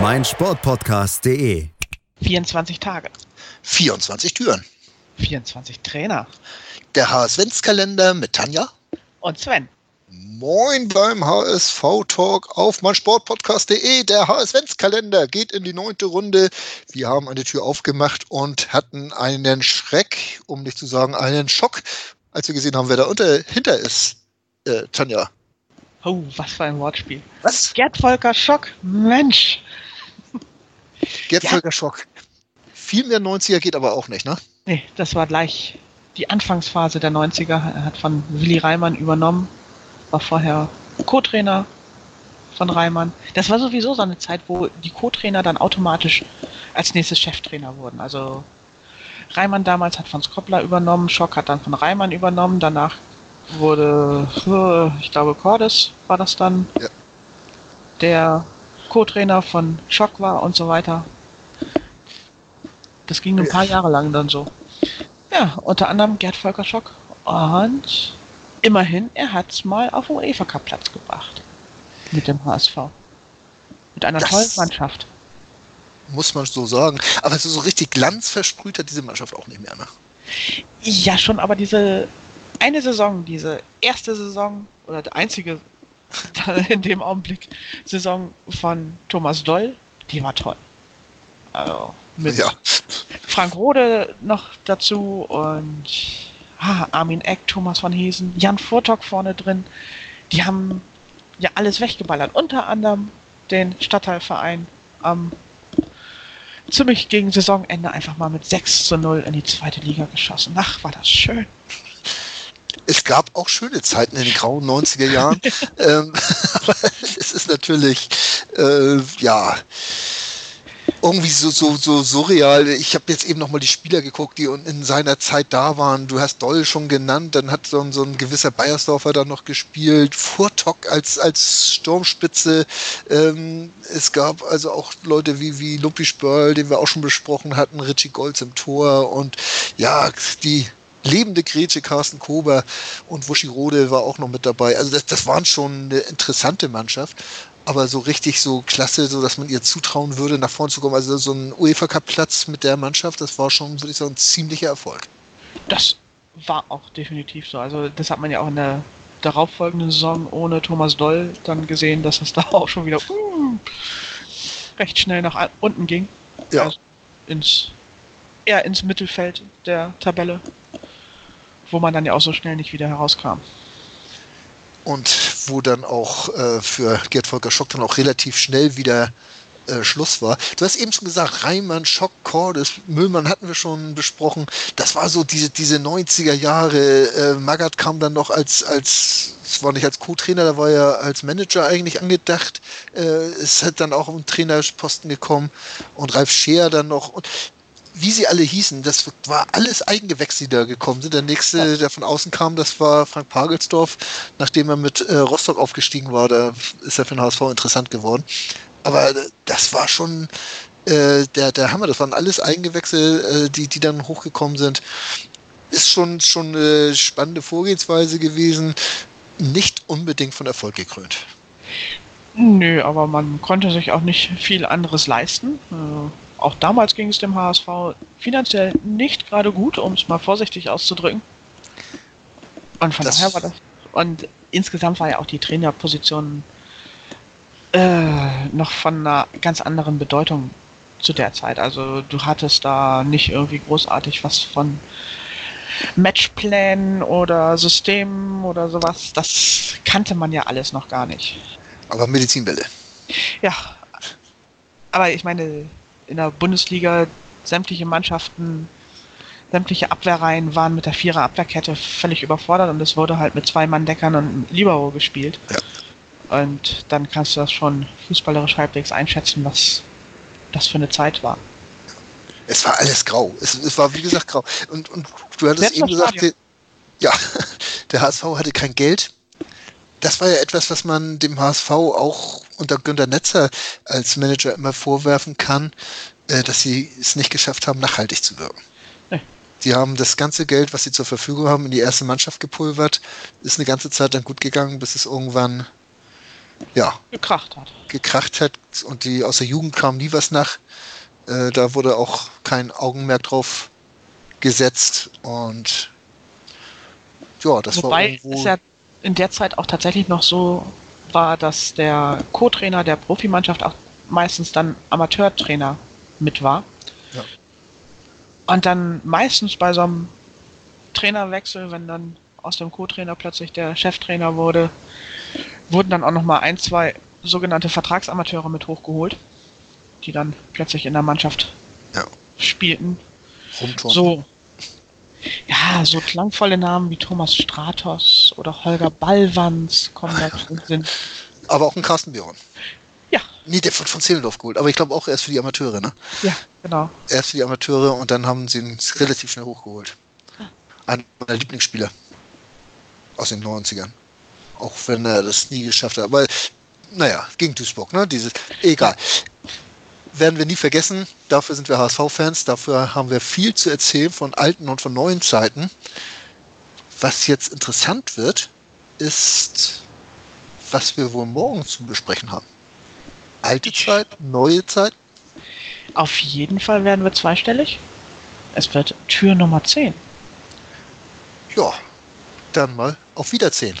meinsportpodcast.de. 24 Tage. 24 Türen. 24 Trainer. Der HSV-Kalender mit Tanja. Und Sven. Moin beim HSV-Talk auf meinsportpodcast.de. Der HSV-Kalender geht in die neunte Runde. Wir haben eine Tür aufgemacht und hatten einen Schreck, um nicht zu sagen einen Schock, als wir gesehen haben, wer da unter, hinter ist. Äh, Tanja. Oh, was für ein Wortspiel. Was? Gerd Volker Schock. Mensch. Gerd Ja. Volker Schock. Viel mehr 90er geht aber auch nicht, ne? Nee, das war gleich die Anfangsphase der 90er. Er hat von Willi Reimann übernommen. War vorher Co-Trainer von Reimann. Das war sowieso so eine Zeit, wo die Co-Trainer dann automatisch als nächstes Cheftrainer wurden. Also Reimann damals hat von Skopler übernommen, Schock hat dann von Reimann übernommen, danach wurde, ich glaube, Cordes war das dann, Ja. der Co-Trainer von Schock war und so weiter. Das ging ein paar Jahre lang dann so. Ja, unter anderem Gerd Volker Schock. Und immerhin, er hat es mal auf den UEFA Cup Platz gebracht. Mit dem HSV. Mit einer Das- tollen Mannschaft. Muss man so sagen. Aber so, so richtig Glanz versprüht hat diese Mannschaft auch nicht mehr, ne? Ja, schon, aber diese eine Saison, diese erste Saison oder die einzige in dem Augenblick Saison von Thomas Doll, die war toll. Also mit Ja. Frank Rode noch dazu und ah, Armin Eck, Thomas von Hesen, Jan Furtok vorne drin. Die haben ja alles weggeballert. Unter anderem den Stadtteilverein am ziemlich gegen Saisonende einfach mal mit 6 zu 0 in die zweite Liga geschossen. Ach, war das schön. Es gab auch schöne Zeiten in den grauen 90er Jahren. ähm, aber es ist natürlich, äh, ja, irgendwie so, so, so surreal. Ich habe jetzt eben nochmal die Spieler geguckt, die in seiner Zeit da waren. Du hast Doll schon genannt, dann hat so ein, so ein gewisser Bayersdorfer da noch gespielt, Furtok als, als Sturmspitze. Ähm, es gab also auch Leute wie, wie Lupi Spörl, den wir auch schon besprochen hatten, Richie Golds im Tor und ja, die lebende Grätsche Carsten Kober und Wuschi Rode war auch noch mit dabei. Also das, das waren schon eine interessante Mannschaft. Aber so richtig so klasse, so dass man ihr zutrauen würde, nach vorne zu kommen. Also so ein UEFA Cup Platz mit der Mannschaft, das war schon, würde ich sagen, ein ziemlicher Erfolg. Das war auch definitiv so. Also das hat man ja auch in der darauffolgenden Saison ohne Thomas Doll dann gesehen, dass es da auch schon wieder uh, recht schnell nach unten ging. Ja. Also ins, eher ins Mittelfeld der Tabelle, wo man dann ja auch so schnell nicht wieder herauskam. Und wo dann auch äh, für Gerd Volker Schock dann auch relativ schnell wieder äh, Schluss war. Du hast eben schon gesagt, Reimann, Schock, Cordes, Müllmann hatten wir schon besprochen. Das war so diese, diese 90er Jahre. Äh, Magath kam dann noch als, als, es war nicht als Co-Trainer, da war er als Manager eigentlich angedacht. Äh, es hat dann auch um Trainerposten gekommen und Ralf Scheer dann noch. Und wie sie alle hießen, das war alles Eigengewächse, die da gekommen sind. Der nächste, der von außen kam, das war Frank Pagelsdorf, nachdem er mit äh, Rostock aufgestiegen war. Da ist er für den HSV interessant geworden. Aber äh, das war schon äh, der, der Hammer. Das waren alles Eigengewächse, äh, die, die dann hochgekommen sind. Ist schon, schon eine spannende Vorgehensweise gewesen. Nicht unbedingt von Erfolg gekrönt. Nö, aber man konnte sich auch nicht viel anderes leisten. Äh, auch damals ging es dem HSV finanziell nicht gerade gut, um es mal vorsichtig auszudrücken. Und von Das- daher war das. Und insgesamt war ja auch die Trainerposition äh, noch von einer ganz anderen Bedeutung zu der Zeit. Also du hattest da nicht irgendwie großartig was von Matchplänen oder Systemen oder sowas. Das kannte man ja alles noch gar nicht. Aber Medizinbälle. Ja, aber ich meine, in der Bundesliga sämtliche Mannschaften, sämtliche Abwehrreihen waren mit der Vierer Abwehrkette völlig überfordert und es wurde halt mit zwei Mann-Deckern und Libero gespielt. Ja. Und dann kannst du das schon fußballerisch halbwegs einschätzen, was das für eine Zeit war. Es war alles grau. Es, es war, wie gesagt, grau. Und, und du hattest Selbst eben gesagt, ja, der HSV hatte kein Geld. Das war ja etwas, was man dem HSV auch unter Günter Netzer als Manager immer vorwerfen kann, äh, dass sie es nicht geschafft haben, nachhaltig zu wirken. Sie haben das ganze Geld, was sie zur Verfügung haben, in die erste Mannschaft gepulvert. Ist eine ganze Zeit dann gut gegangen, bis es irgendwann ja, Gekracht hat. gekracht hat und die aus der Jugend kam nie was nach. Äh, da wurde auch kein Augenmerk drauf gesetzt und ja, das war Wobei irgendwo. es ja in der Zeit auch tatsächlich noch so war, dass der Co-Trainer der Profimannschaft auch meistens dann Amateurtrainer mit war. Ja. Und dann meistens bei so einem Trainerwechsel, wenn dann aus dem Co-Trainer plötzlich der Cheftrainer wurde, wurden dann auch noch mal ein, zwei sogenannte Vertragsamateure mit hochgeholt, die dann plötzlich in der Mannschaft Ja. spielten. rumturnen. So. Ja, so klangvolle Namen wie Thomas Stratos oder Holger Ballwanz kommen da den Sinn. Aber auch ein Carsten Björn. Ja, Nee, der wird von Zehlendorf geholt. Aber ich glaube auch erst für die Amateure, ne? ja, genau. Erst für die Amateure und dann haben sie ihn relativ schnell hochgeholt. Einer meiner Lieblingsspieler aus den 90ern. Auch wenn er das nie geschafft hat. Aber naja, gegen Duisburg, ne? Dieses, egal. Werden wir nie vergessen. Dafür sind wir HSV-Fans. Dafür haben wir viel zu erzählen von alten und von neuen Zeiten. Was jetzt interessant wird, ist, was wir wohl morgen zu besprechen haben. Alte Zeit, neue Zeit. Auf jeden Fall werden wir zweistellig. Es wird Tür Nummer 10. Ja, dann mal auf Wiedersehen.